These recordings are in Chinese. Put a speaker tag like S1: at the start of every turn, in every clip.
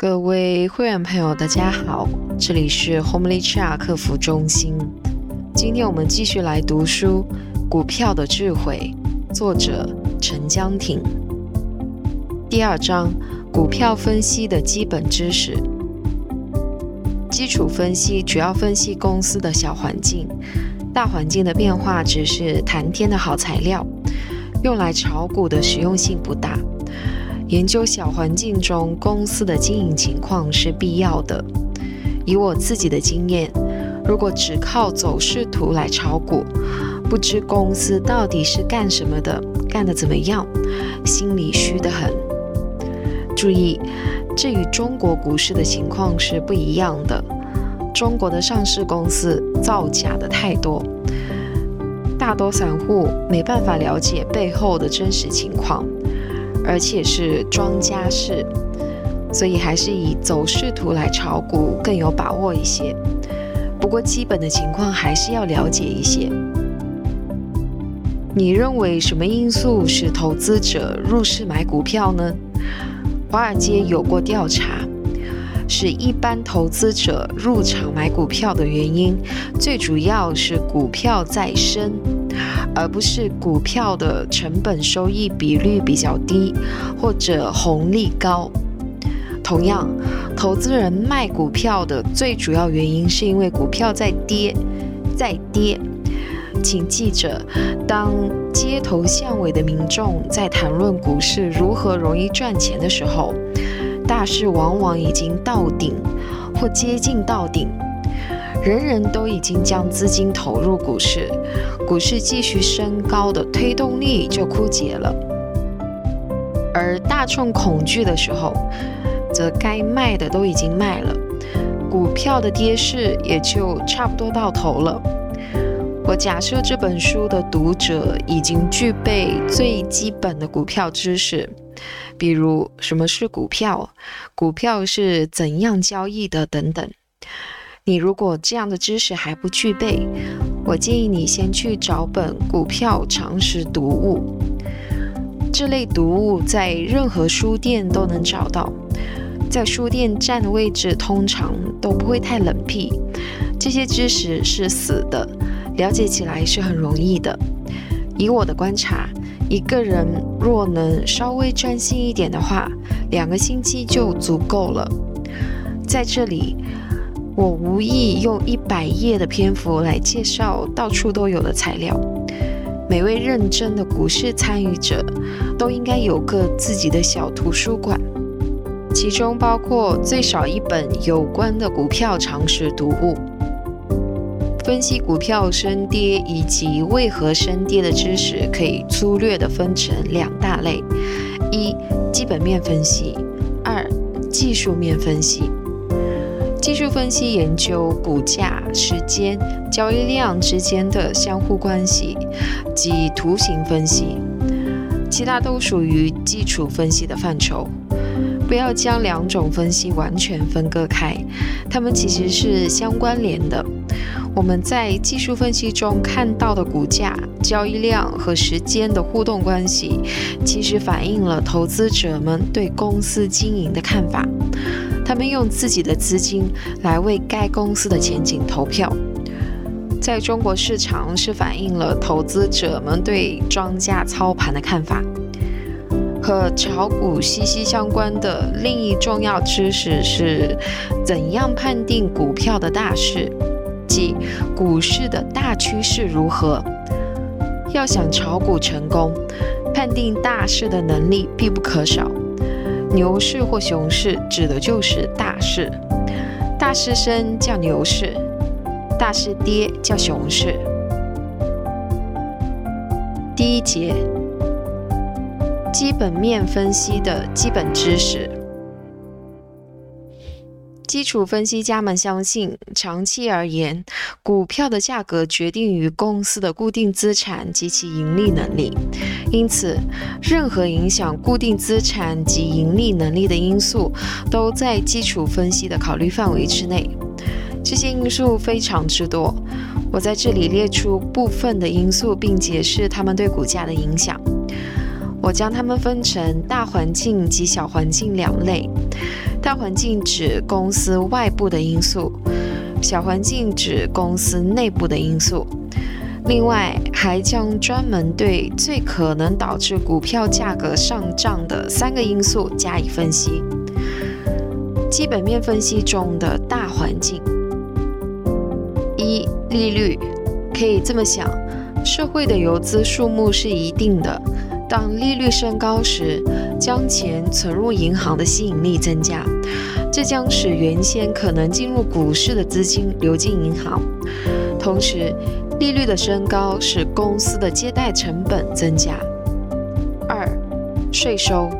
S1: 各位会员朋友，大家好，这里是 Homely Chat 客服中心。今天我们继续来读书《股票的智慧》，作者陈江挺。第二章：股票分析的基本知识。基础分析主要分析公司的小环境，大环境的变化只是谈天的好材料，用来炒股的实用性不大。研究小环境中公司的经营情况是必要的。以我自己的经验，如果只靠走势图来炒股，不知公司到底是干什么的，干得怎么样，心里虚得很。注意，这与中国股市的情况是不一样的。中国的上市公司造假的太多，大多散户没办法了解背后的真实情况。而且是庄家式，所以还是以走势图来炒股更有把握一些。不过基本的情况还是要了解一些。你认为什么因素使投资者入市买股票呢？华尔街有过调查，使一般投资者入场买股票的原因，最主要是股票在升。而不是股票的成本收益比率比较低，或者红利高。同样，投资人卖股票的最主要原因是因为股票在跌，在跌。请记着，当街头巷尾的民众在谈论股市如何容易赚钱的时候，大势往往已经到顶，或接近到顶。人人都已经将资金投入股市，股市继续升高的推动力就枯竭了。而大众恐惧的时候，则该卖的都已经卖了，股票的跌势也就差不多到头了。我假设这本书的读者已经具备最基本的股票知识，比如什么是股票，股票是怎样交易的等等。你如果这样的知识还不具备，我建议你先去找本股票常识读物。这类读物在任何书店都能找到，在书店站的位置通常都不会太冷僻。这些知识是死的，了解起来是很容易的。以我的观察，一个人若能稍微专心一点的话，两个星期就足够了。在这里。我无意用一百页的篇幅来介绍到处都有的材料。每位认真的股市参与者都应该有个自己的小图书馆，其中包括最少一本有关的股票常识读物。分析股票升跌以及为何升跌的知识，可以粗略地分成两大类：一、基本面分析；二、技术面分析。技术分析研究股价、时间、交易量之间的相互关系及图形分析，其他都属于基础分析的范畴。不要将两种分析完全分割开，它们其实是相关联的。我们在技术分析中看到的股价、交易量和时间的互动关系，其实反映了投资者们对公司经营的看法。他们用自己的资金来为该公司的前景投票，在中国市场是反映了投资者们对庄家操盘的看法。和炒股息息相关的另一重要知识是，怎样判定股票的大势，即股市的大趋势如何。要想炒股成功，判定大势的能力必不可少。牛市或熊市指的就是大势，大势升叫牛市，大势跌叫熊市。第一节，基本面分析的基本知识。基础分析家们相信，长期而言，股票的价格决定于公司的固定资产及其盈利能力。因此，任何影响固定资产及盈利能力的因素，都在基础分析的考虑范围之内。这些因素非常之多，我在这里列出部分的因素，并解释它们对股价的影响。我将它们分成大环境及小环境两类。大环境指公司外部的因素，小环境指公司内部的因素。另外，还将专门对最可能导致股票价格上涨的三个因素加以分析。基本面分析中的大环境：一、利率，可以这么想，社会的游资数目是一定的。当利率升高时，将钱存入银行的吸引力增加，这将使原先可能进入股市的资金流进银行。同时，利率的升高使公司的借贷成本增加。二、税收，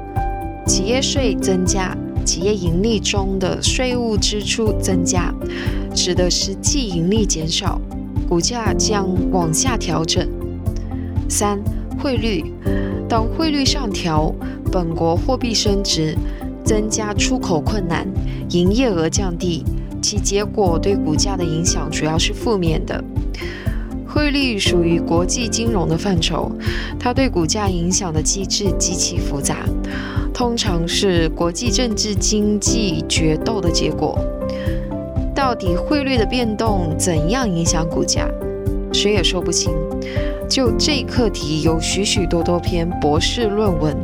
S1: 企业税增加，企业盈利中的税务支出增加，使得实际盈利减少，股价将往下调整。三、汇率。当汇率上调，本国货币升值，增加出口困难，营业额降低，其结果对股价的影响主要是负面的。汇率属于国际金融的范畴，它对股价影响的机制极其复杂，通常是国际政治经济决斗的结果。到底汇率的变动怎样影响股价，谁也说不清。就这课题有许许多多篇博士论文，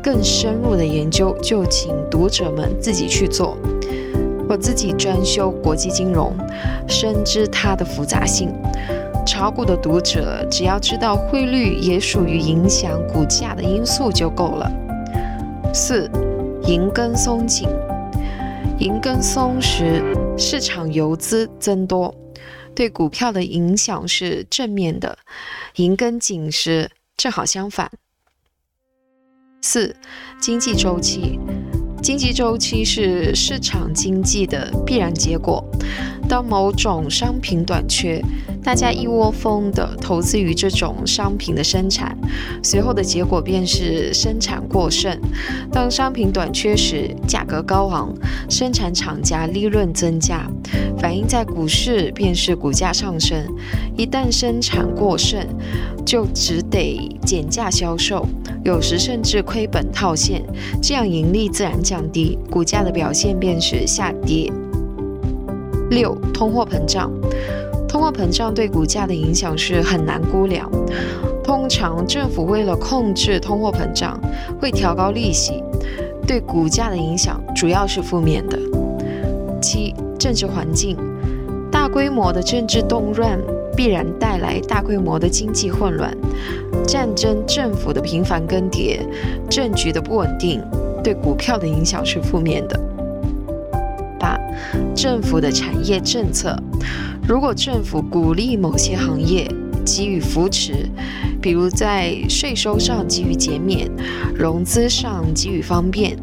S1: 更深入的研究就请读者们自己去做。我自己专修国际金融，深知它的复杂性。炒股的读者只要知道汇率也属于影响股价的因素就够了。四，银根松紧，银根松时，市场游资增多。对股票的影响是正面的，银根紧是正好相反。四、经济周期。经济周期是市场经济的必然结果。当某种商品短缺，大家一窝蜂地投资于这种商品的生产，随后的结果便是生产过剩。当商品短缺时，价格高昂，生产厂家利润增加，反映在股市便是股价上升。一旦生产过剩，就只得减价销售，有时甚至亏本套现，这样盈利自然降低，股价的表现便是下跌。六、通货膨胀。通货膨胀对股价的影响是很难估量。通常政府为了控制通货膨胀，会调高利息，对股价的影响主要是负面的。七、政治环境。大规模的政治动乱必然带来大规模的经济混乱。战争、政府的频繁更迭、政局的不稳定，对股票的影响是负面的。政府的产业政策，如果政府鼓励某些行业，给予扶持，比如在税收上给予减免，融资上给予方便，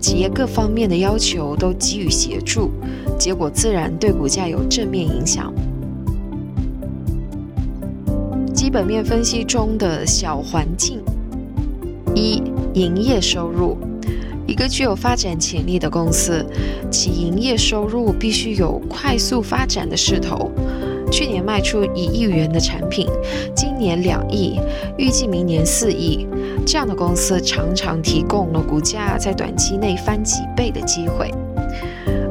S1: 企业各方面的要求都给予协助，结果自然对股价有正面影响。基本面分析中的小环境：一、营业收入。一个具有发展潜力的公司，其营业收入必须有快速发展的势头。去年卖出一亿元的产品，今年两亿，预计明年四亿。这样的公司常常提供了股价在短期内翻几倍的机会。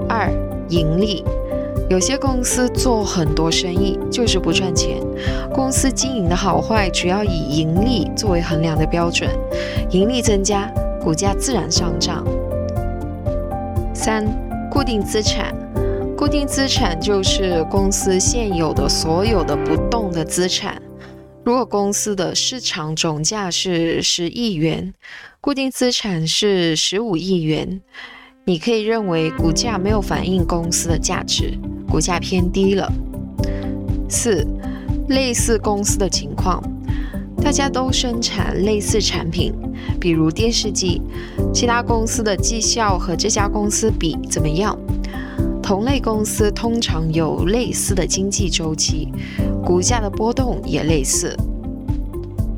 S1: 二、盈利。有些公司做很多生意就是不赚钱，公司经营的好坏主要以盈利作为衡量的标准，盈利增加。股价自然上涨。三、固定资产，固定资产就是公司现有的所有的不动的资产。如果公司的市场总价是十亿元，固定资产是十五亿元，你可以认为股价没有反映公司的价值，股价偏低了。四、类似公司的情况。大家都生产类似产品，比如电视机，其他公司的绩效和这家公司比怎么样？同类公司通常有类似的经济周期，股价的波动也类似。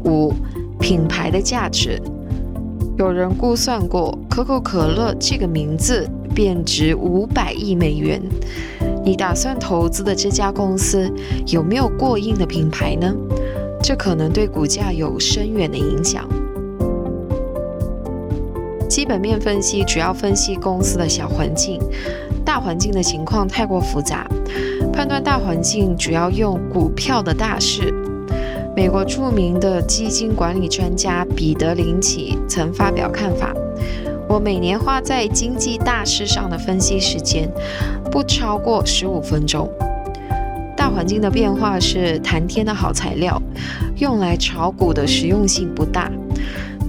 S1: 五、品牌的价值，有人估算过，可口可乐这个名字便值五百亿美元。你打算投资的这家公司有没有过硬的品牌呢？这可能对股价有深远的影响。基本面分析主要分析公司的小环境，大环境的情况太过复杂。判断大环境主要用股票的大势。美国著名的基金管理专家彼得林奇曾发表看法：我每年花在经济大势上的分析时间不超过十五分钟。环境的变化是谈天的好材料，用来炒股的实用性不大。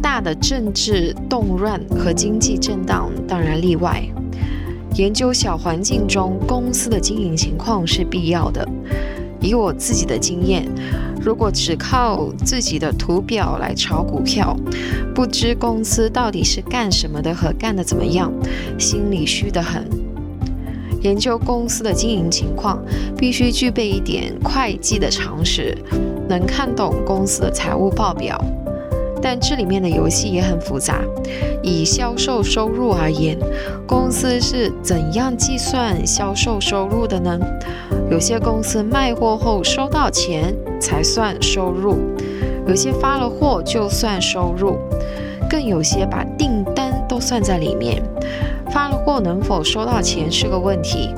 S1: 大的政治动乱和经济震荡当然例外。研究小环境中公司的经营情况是必要的。以我自己的经验，如果只靠自己的图表来炒股票，不知公司到底是干什么的和干的怎么样，心里虚得很。研究公司的经营情况，必须具备一点会计的常识，能看懂公司的财务报表。但这里面的游戏也很复杂。以销售收入而言，公司是怎样计算销售收入的呢？有些公司卖货后收到钱才算收入，有些发了货就算收入，更有些把订单都算在里面。发了货能否收到钱是个问题，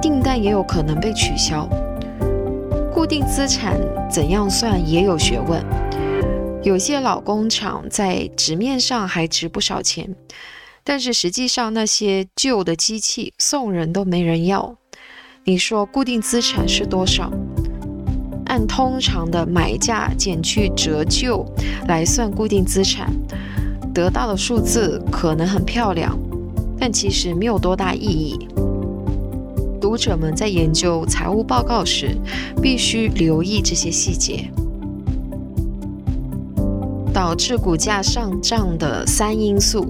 S1: 订单也有可能被取消。固定资产怎样算也有学问。有些老工厂在纸面上还值不少钱，但是实际上那些旧的机器送人都没人要。你说固定资产是多少？按通常的买价减去折旧来算固定资产，得到的数字可能很漂亮，但其实没有多大意义。读者们在研究财务报告时，必须留意这些细节。导致股价上涨的三因素，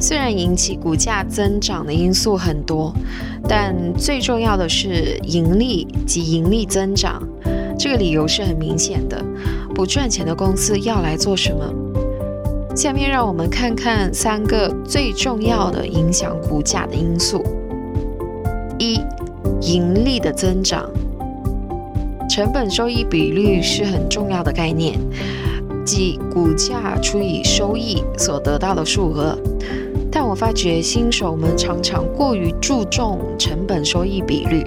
S1: 虽然引起股价增长的因素很多，但最重要的是盈利及盈利增长。这个理由是很明显的。不赚钱的公司要来做什么？下面让我们看看三个最重要的影响股价的因素。一、盈利的增长，成本收益比率是很重要的概念。即股价除以收益所得到的数额，但我发觉新手们常常过于注重成本收益比率，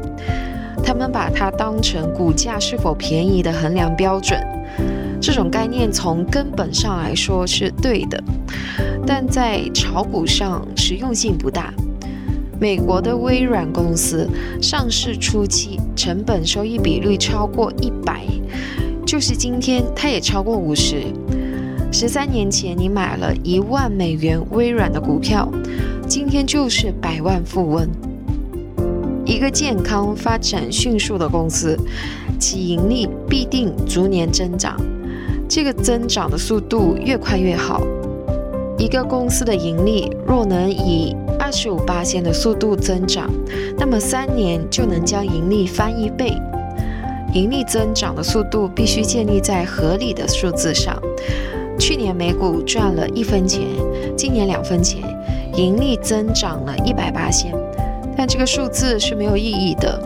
S1: 他们把它当成股价是否便宜的衡量标准。这种概念从根本上来说是对的，但在炒股上实用性不大。美国的微软公司上市初期成本收益比率超过一百。就是今天，它也超过五十。十三年前，你买了一万美元微软的股票，今天就是百万富翁。一个健康、发展迅速的公司，其盈利必定逐年增长。这个增长的速度越快越好。一个公司的盈利若能以二十五八千的速度增长，那么三年就能将盈利翻一倍。盈利增长的速度必须建立在合理的数字上。去年每股赚了一分钱，今年两分钱，盈利增长了一百八千，但这个数字是没有意义的。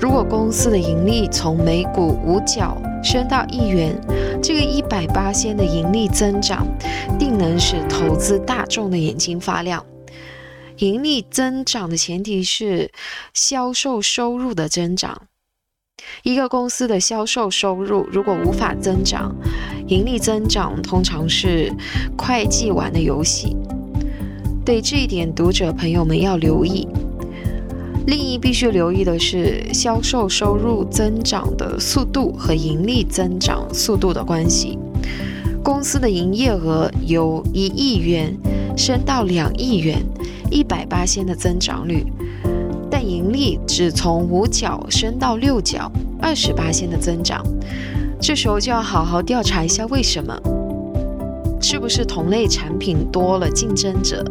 S1: 如果公司的盈利从每股五角升到一元，这个一百八仙的盈利增长定能使投资大众的眼睛发亮。盈利增长的前提是销售收入的增长。一个公司的销售收入如果无法增长，盈利增长通常是会计玩的游戏。对这一点，读者朋友们要留意。另一必须留意的是，销售收入增长的速度和盈利增长速度的关系。公司的营业额由一亿元升到两亿元，一百八千的增长率。但盈利只从五角升到六角，二十八线的增长，这时候就要好好调查一下为什么？是不是同类产品多了竞争者，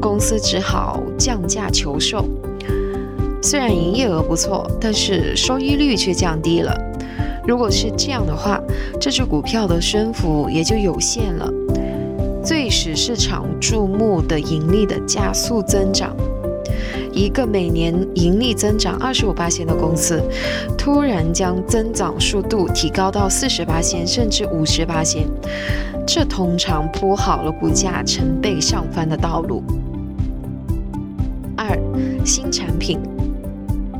S1: 公司只好降价求售？虽然营业额不错，但是收益率却降低了。如果是这样的话，这只股票的升幅也就有限了。最使市场注目的盈利的加速增长。一个每年盈利增长二十五八千的公司，突然将增长速度提高到四十八千甚至五十八千，这通常铺好了股价成倍上翻的道路。二、新产品。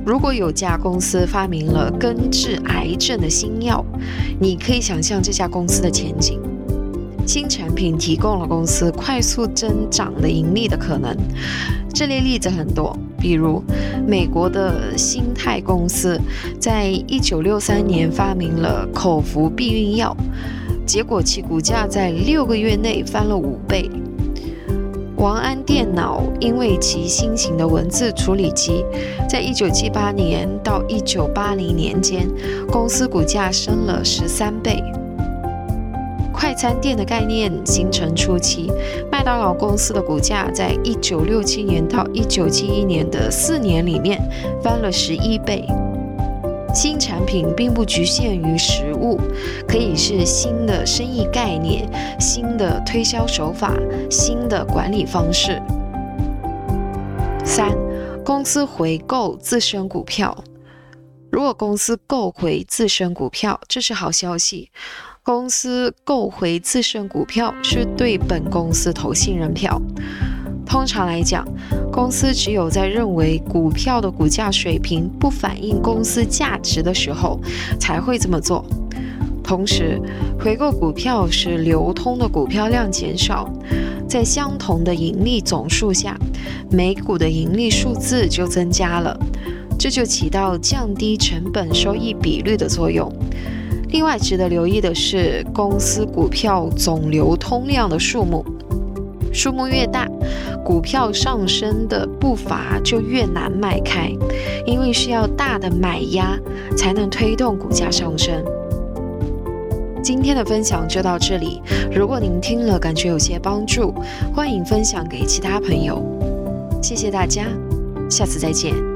S1: 如果有家公司发明了根治癌症的新药，你可以想象这家公司的前景。新产品提供了公司快速增长的盈利的可能。这类例子很多，比如美国的新泰公司，在一九六三年发明了口服避孕药，结果其股价在六个月内翻了五倍。王安电脑因为其新型的文字处理机，在一九七八年到一九八零年间，公司股价升了十三倍。快餐店的概念形成初期，麦当劳公司的股价在一九六七年到一九七一年的四年里面翻了十一倍。新产品并不局限于实物，可以是新的生意概念、新的推销手法、新的管理方式。三、公司回购自身股票。如果公司购回自身股票，这是好消息。公司购回自身股票是对本公司投信任票。通常来讲，公司只有在认为股票的股价水平不反映公司价值的时候，才会这么做。同时，回购股票使流通的股票量减少，在相同的盈利总数下，每股的盈利数字就增加了，这就起到降低成本收益比率的作用。另外，值得留意的是，公司股票总流通量的数目。数目越大，股票上升的步伐就越难迈开，因为需要大的买压才能推动股价上升。今天的分享就到这里，如果您听了感觉有些帮助，欢迎分享给其他朋友。谢谢大家，下次再见。